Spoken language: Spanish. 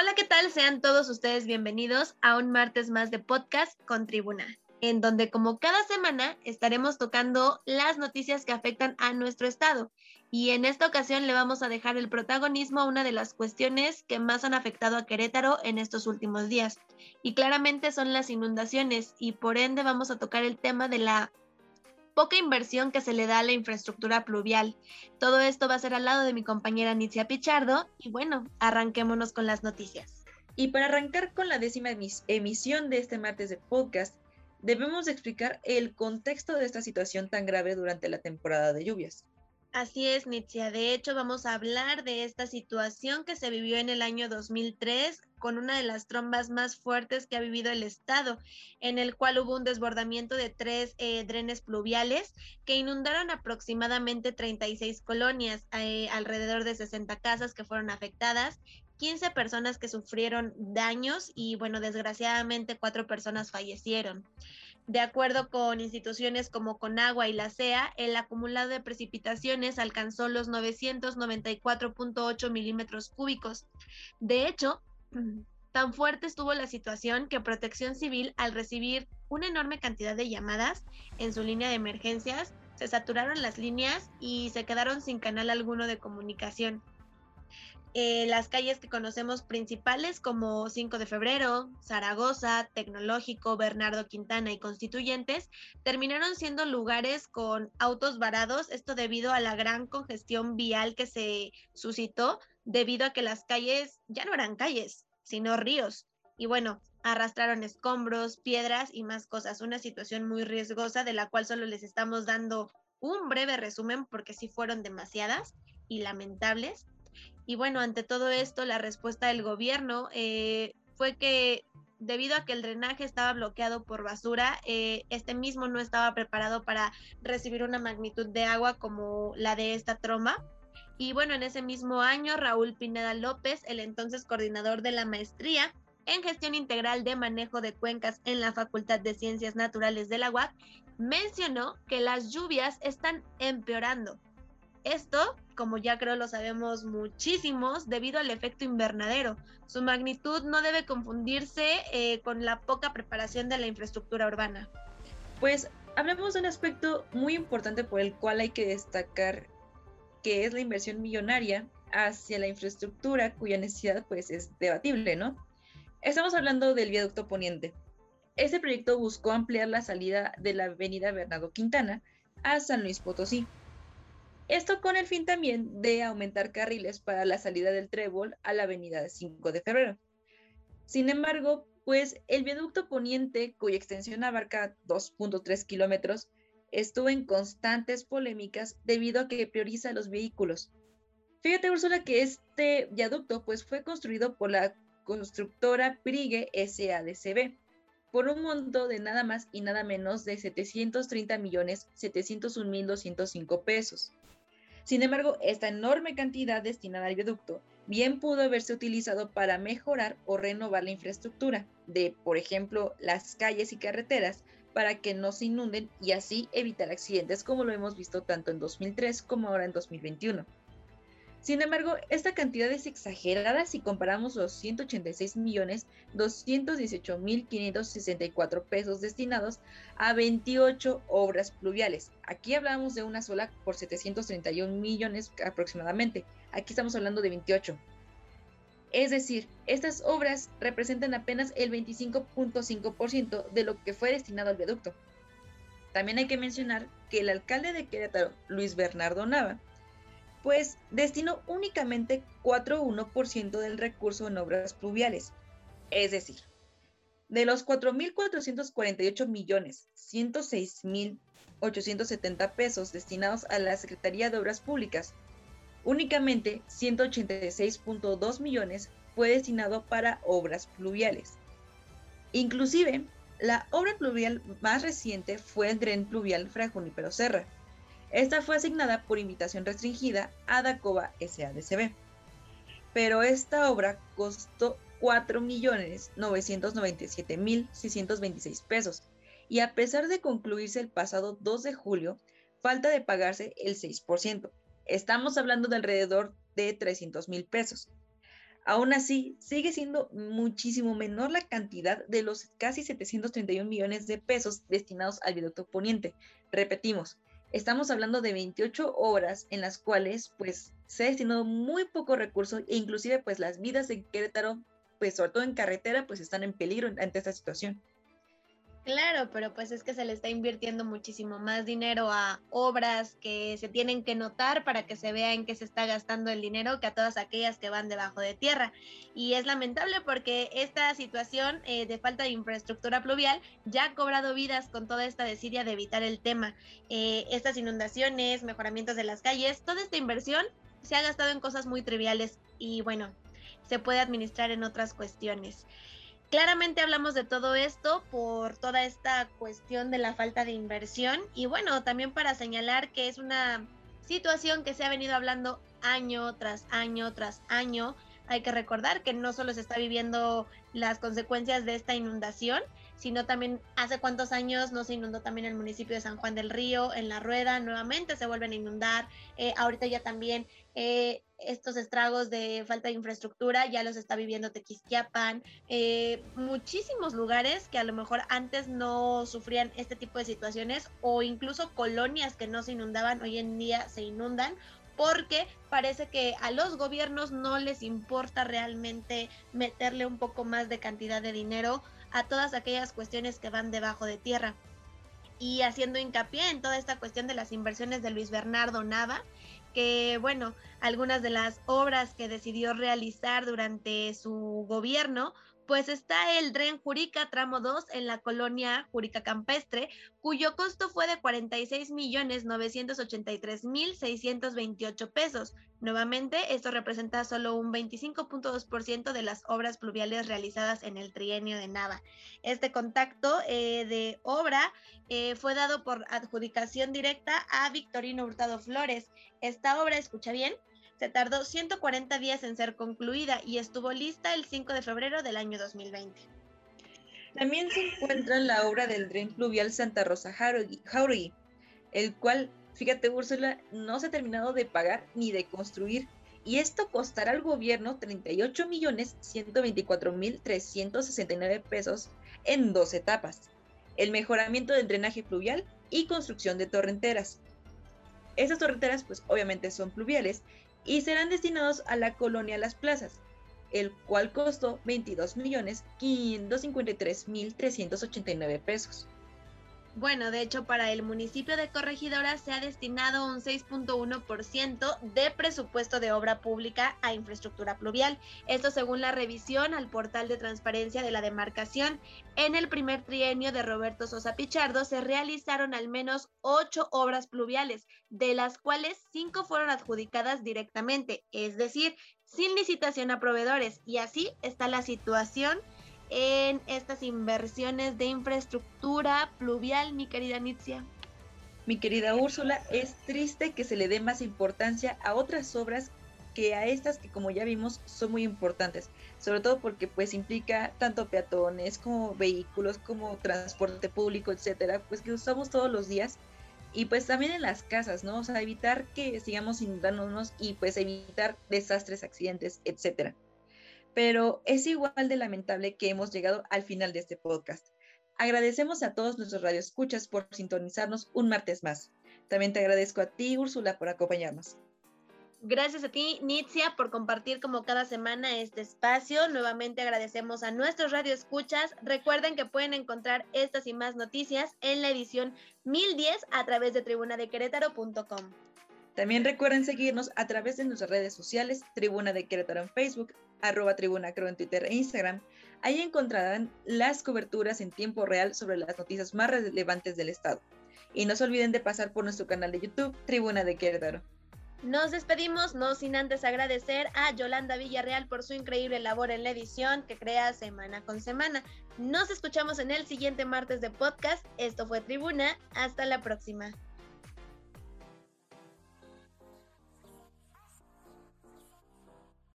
Hola, ¿qué tal? Sean todos ustedes bienvenidos a un martes más de podcast con Tribuna, en donde como cada semana estaremos tocando las noticias que afectan a nuestro estado. Y en esta ocasión le vamos a dejar el protagonismo a una de las cuestiones que más han afectado a Querétaro en estos últimos días. Y claramente son las inundaciones y por ende vamos a tocar el tema de la poca inversión que se le da a la infraestructura pluvial. Todo esto va a ser al lado de mi compañera Nitzia Pichardo y bueno, arranquémonos con las noticias. Y para arrancar con la décima emisión de este martes de podcast, debemos explicar el contexto de esta situación tan grave durante la temporada de lluvias. Así es, Nitzia. De hecho, vamos a hablar de esta situación que se vivió en el año 2003 con una de las trombas más fuertes que ha vivido el estado, en el cual hubo un desbordamiento de tres eh, drenes pluviales que inundaron aproximadamente 36 colonias, eh, alrededor de 60 casas que fueron afectadas 15 personas que sufrieron daños y bueno, desgraciadamente cuatro personas fallecieron. De acuerdo con instituciones como Conagua y la CEA, el acumulado de precipitaciones alcanzó los 994.8 milímetros cúbicos. De hecho, tan fuerte estuvo la situación que Protección Civil, al recibir una enorme cantidad de llamadas en su línea de emergencias, se saturaron las líneas y se quedaron sin canal alguno de comunicación. Eh, las calles que conocemos principales como 5 de febrero, Zaragoza, Tecnológico, Bernardo Quintana y Constituyentes terminaron siendo lugares con autos varados, esto debido a la gran congestión vial que se suscitó debido a que las calles ya no eran calles, sino ríos. Y bueno, arrastraron escombros, piedras y más cosas, una situación muy riesgosa de la cual solo les estamos dando un breve resumen porque sí fueron demasiadas y lamentables y bueno, ante todo esto, la respuesta del gobierno eh, fue que debido a que el drenaje estaba bloqueado por basura, eh, este mismo no estaba preparado para recibir una magnitud de agua como la de esta tromba. Y bueno, en ese mismo año, Raúl Pineda López, el entonces coordinador de la maestría en gestión integral de manejo de cuencas en la Facultad de Ciencias Naturales de la UAC, mencionó que las lluvias están empeorando. Esto como ya creo lo sabemos muchísimos, debido al efecto invernadero. Su magnitud no debe confundirse eh, con la poca preparación de la infraestructura urbana. Pues hablemos de un aspecto muy importante por el cual hay que destacar, que es la inversión millonaria hacia la infraestructura cuya necesidad pues es debatible, ¿no? Estamos hablando del viaducto poniente. Este proyecto buscó ampliar la salida de la avenida Bernardo Quintana a San Luis Potosí, esto con el fin también de aumentar carriles para la salida del trébol a la avenida 5 de febrero. Sin embargo, pues el viaducto poniente, cuya extensión abarca 2.3 kilómetros, estuvo en constantes polémicas debido a que prioriza los vehículos. Fíjate, Úrsula, que este viaducto pues, fue construido por la constructora Prigue SADCB por un monto de nada más y nada menos de 730 millones 701 mil 205 pesos. Sin embargo, esta enorme cantidad destinada al viaducto bien pudo haberse utilizado para mejorar o renovar la infraestructura de, por ejemplo, las calles y carreteras para que no se inunden y así evitar accidentes como lo hemos visto tanto en 2003 como ahora en 2021. Sin embargo, esta cantidad es exagerada si comparamos los 186 millones 218 mil 564 pesos destinados a 28 obras pluviales. Aquí hablamos de una sola por 731 millones aproximadamente. Aquí estamos hablando de 28. Es decir, estas obras representan apenas el 25.5% de lo que fue destinado al viaducto. También hay que mencionar que el alcalde de Querétaro, Luis Bernardo Nava, pues destinó únicamente 4,1% del recurso en obras pluviales. Es decir, de los 4.448 millones 106.870 pesos destinados a la Secretaría de Obras Públicas, únicamente 186.2 millones fue destinado para obras pluviales. Inclusive, la obra pluvial más reciente fue el tren pluvial Fra Junípero Serra, esta fue asignada por invitación restringida a Dacoba SADCB. Pero esta obra costó 4.997.626 pesos y a pesar de concluirse el pasado 2 de julio, falta de pagarse el 6%. Estamos hablando de alrededor de 300 mil pesos. Aún así, sigue siendo muchísimo menor la cantidad de los casi 731 millones de pesos destinados al viaducto poniente. Repetimos, estamos hablando de 28 obras en las cuales pues se ha destinado muy poco recurso e inclusive pues las vidas de Querétaro, pues sobre todo en carretera, pues están en peligro ante esta situación. Claro, pero pues es que se le está invirtiendo muchísimo más dinero a obras que se tienen que notar para que se vea en qué se está gastando el dinero que a todas aquellas que van debajo de tierra. Y es lamentable porque esta situación eh, de falta de infraestructura pluvial ya ha cobrado vidas con toda esta desidia de evitar el tema. Eh, estas inundaciones, mejoramientos de las calles, toda esta inversión se ha gastado en cosas muy triviales y bueno, se puede administrar en otras cuestiones. Claramente hablamos de todo esto por toda esta cuestión de la falta de inversión y bueno, también para señalar que es una situación que se ha venido hablando año tras año tras año. Hay que recordar que no solo se está viviendo las consecuencias de esta inundación, sino también hace cuántos años no se inundó también el municipio de San Juan del Río, en La Rueda, nuevamente se vuelven a inundar, eh, ahorita ya también eh, estos estragos de falta de infraestructura ya los está viviendo Tequisquiapan, eh, muchísimos lugares que a lo mejor antes no sufrían este tipo de situaciones o incluso colonias que no se inundaban, hoy en día se inundan porque parece que a los gobiernos no les importa realmente meterle un poco más de cantidad de dinero a todas aquellas cuestiones que van debajo de tierra. Y haciendo hincapié en toda esta cuestión de las inversiones de Luis Bernardo Nava, que bueno, algunas de las obras que decidió realizar durante su gobierno pues está el Dren Jurica tramo 2 en la colonia Jurica Campestre, cuyo costo fue de 46 millones 983 mil 628 pesos. Nuevamente, esto representa solo un 25.2% de las obras pluviales realizadas en el trienio de Nava. Este contacto eh, de obra eh, fue dado por adjudicación directa a Victorino Hurtado Flores. Esta obra, escucha bien, se tardó 140 días en ser concluida y estuvo lista el 5 de febrero del año 2020. También se encuentra la obra del tren fluvial Santa Rosa Jauregui, el cual, fíjate Úrsula, no se ha terminado de pagar ni de construir y esto costará al gobierno 38 millones 124 mil 369 pesos en dos etapas. El mejoramiento del drenaje fluvial y construcción de torrenteras. Estas torrenteras pues obviamente son pluviales y serán destinados a la colonia Las Plazas, el cual costó 22.553.389 pesos. Bueno, de hecho, para el municipio de Corregidora se ha destinado un 6.1% de presupuesto de obra pública a infraestructura pluvial. Esto según la revisión al portal de transparencia de la demarcación. En el primer trienio de Roberto Sosa Pichardo se realizaron al menos ocho obras pluviales, de las cuales cinco fueron adjudicadas directamente, es decir, sin licitación a proveedores. Y así está la situación en estas inversiones de infraestructura pluvial, mi querida Nitzia? Mi querida Úrsula, es triste que se le dé más importancia a otras obras que a estas que como ya vimos son muy importantes, sobre todo porque pues implica tanto peatones como vehículos, como transporte público, etcétera, pues que usamos todos los días y pues también en las casas, ¿no? O sea, evitar que sigamos inundándonos y pues evitar desastres, accidentes, etcétera pero es igual de lamentable que hemos llegado al final de este podcast. Agradecemos a todos nuestros radioescuchas por sintonizarnos un martes más. También te agradezco a ti, Úrsula, por acompañarnos. Gracias a ti, Nitzia, por compartir como cada semana este espacio. Nuevamente agradecemos a nuestros radioescuchas. Recuerden que pueden encontrar estas y más noticias en la edición 1010 a través de tribunadequerétaro.com. También recuerden seguirnos a través de nuestras redes sociales, Tribuna de Querétaro en Facebook, arroba Tribuna Creo en Twitter e Instagram. Ahí encontrarán las coberturas en tiempo real sobre las noticias más relevantes del Estado. Y no se olviden de pasar por nuestro canal de YouTube, Tribuna de Querétaro. Nos despedimos, no sin antes agradecer a Yolanda Villarreal por su increíble labor en la edición que crea semana con semana. Nos escuchamos en el siguiente martes de podcast. Esto fue Tribuna. Hasta la próxima.